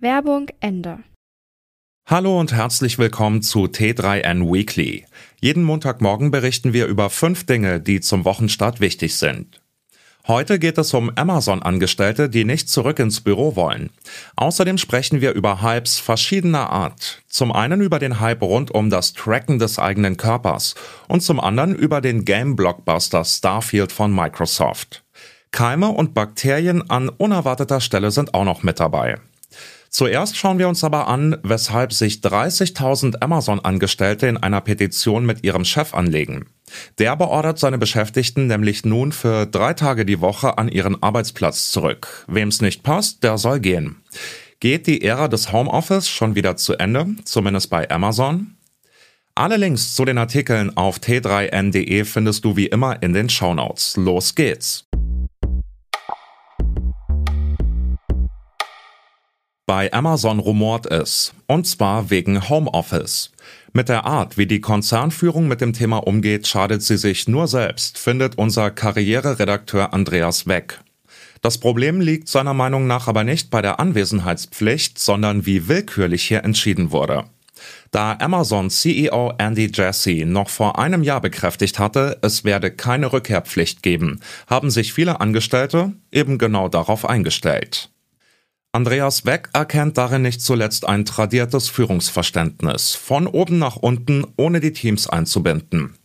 Werbung Ende. Hallo und herzlich willkommen zu T3N Weekly. Jeden Montagmorgen berichten wir über fünf Dinge, die zum Wochenstart wichtig sind. Heute geht es um Amazon-Angestellte, die nicht zurück ins Büro wollen. Außerdem sprechen wir über Hypes verschiedener Art. Zum einen über den Hype rund um das Tracken des eigenen Körpers und zum anderen über den Game-Blockbuster Starfield von Microsoft. Keime und Bakterien an unerwarteter Stelle sind auch noch mit dabei. Zuerst schauen wir uns aber an, weshalb sich 30.000 Amazon-Angestellte in einer Petition mit ihrem Chef anlegen. Der beordert seine Beschäftigten nämlich nun für drei Tage die Woche an ihren Arbeitsplatz zurück. Wem's nicht passt, der soll gehen. Geht die Ära des Homeoffice schon wieder zu Ende, zumindest bei Amazon? Alle Links zu den Artikeln auf t3n.de findest du wie immer in den Shownotes. Los geht's! Bei Amazon rumort es, und zwar wegen Homeoffice. Mit der Art, wie die Konzernführung mit dem Thema umgeht, schadet sie sich nur selbst, findet unser Karriereredakteur Andreas Weck. Das Problem liegt seiner Meinung nach aber nicht bei der Anwesenheitspflicht, sondern wie willkürlich hier entschieden wurde. Da Amazon CEO Andy Jassy noch vor einem Jahr bekräftigt hatte, es werde keine Rückkehrpflicht geben, haben sich viele Angestellte eben genau darauf eingestellt. Andreas Weck erkennt darin nicht zuletzt ein tradiertes Führungsverständnis, von oben nach unten, ohne die Teams einzubinden.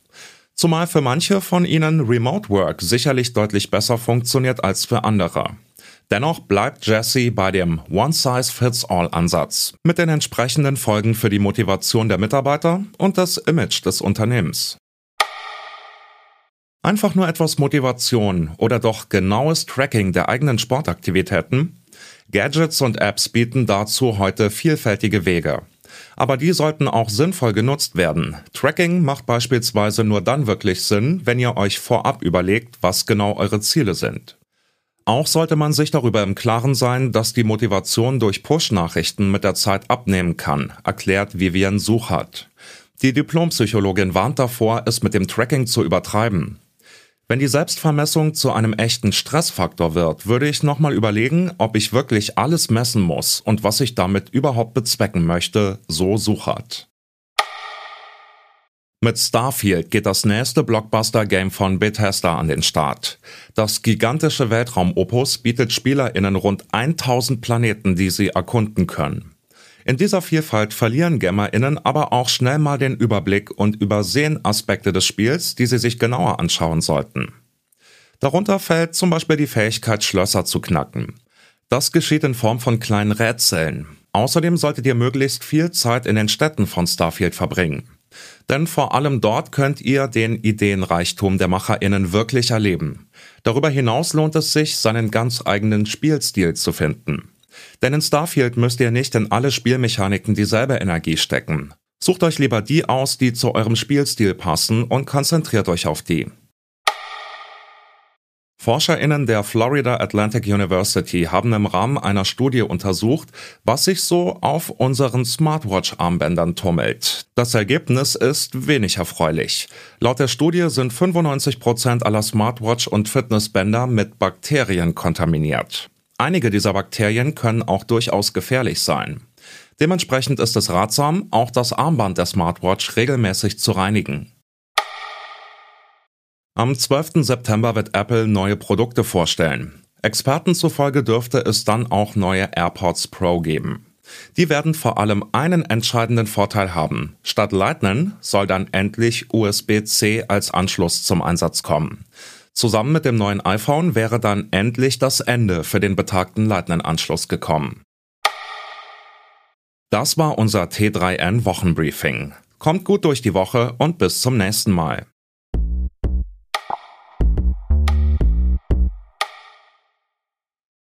Zumal für manche von ihnen Remote Work sicherlich deutlich besser funktioniert als für andere. Dennoch bleibt Jesse bei dem One-Size-Fits-All-Ansatz mit den entsprechenden Folgen für die Motivation der Mitarbeiter und das Image des Unternehmens. Einfach nur etwas Motivation oder doch genaues Tracking der eigenen Sportaktivitäten Gadgets und Apps bieten dazu heute vielfältige Wege. Aber die sollten auch sinnvoll genutzt werden. Tracking macht beispielsweise nur dann wirklich Sinn, wenn ihr euch vorab überlegt, was genau eure Ziele sind. Auch sollte man sich darüber im Klaren sein, dass die Motivation durch Push-Nachrichten mit der Zeit abnehmen kann, erklärt Vivian Suchert. Die Diplompsychologin warnt davor, es mit dem Tracking zu übertreiben. Wenn die Selbstvermessung zu einem echten Stressfaktor wird, würde ich nochmal überlegen, ob ich wirklich alles messen muss und was ich damit überhaupt bezwecken möchte, so Suchert. Mit Starfield geht das nächste Blockbuster-Game von Bethesda an den Start. Das gigantische Weltraumopus bietet SpielerInnen rund 1000 Planeten, die sie erkunden können. In dieser Vielfalt verlieren GamerInnen aber auch schnell mal den Überblick und übersehen Aspekte des Spiels, die sie sich genauer anschauen sollten. Darunter fällt zum Beispiel die Fähigkeit, Schlösser zu knacken. Das geschieht in Form von kleinen Rätseln. Außerdem solltet ihr möglichst viel Zeit in den Städten von Starfield verbringen. Denn vor allem dort könnt ihr den Ideenreichtum der MacherInnen wirklich erleben. Darüber hinaus lohnt es sich, seinen ganz eigenen Spielstil zu finden. Denn in Starfield müsst ihr nicht in alle Spielmechaniken dieselbe Energie stecken. Sucht euch lieber die aus, die zu eurem Spielstil passen und konzentriert euch auf die. ForscherInnen der Florida Atlantic University haben im Rahmen einer Studie untersucht, was sich so auf unseren Smartwatch-Armbändern tummelt. Das Ergebnis ist wenig erfreulich. Laut der Studie sind 95 Prozent aller Smartwatch- und Fitnessbänder mit Bakterien kontaminiert. Einige dieser Bakterien können auch durchaus gefährlich sein. Dementsprechend ist es ratsam, auch das Armband der Smartwatch regelmäßig zu reinigen. Am 12. September wird Apple neue Produkte vorstellen. Experten zufolge dürfte es dann auch neue AirPods Pro geben. Die werden vor allem einen entscheidenden Vorteil haben. Statt Lightning soll dann endlich USB-C als Anschluss zum Einsatz kommen. Zusammen mit dem neuen iPhone wäre dann endlich das Ende für den betagten Lightning-Anschluss gekommen. Das war unser T3N Wochenbriefing. Kommt gut durch die Woche und bis zum nächsten Mal.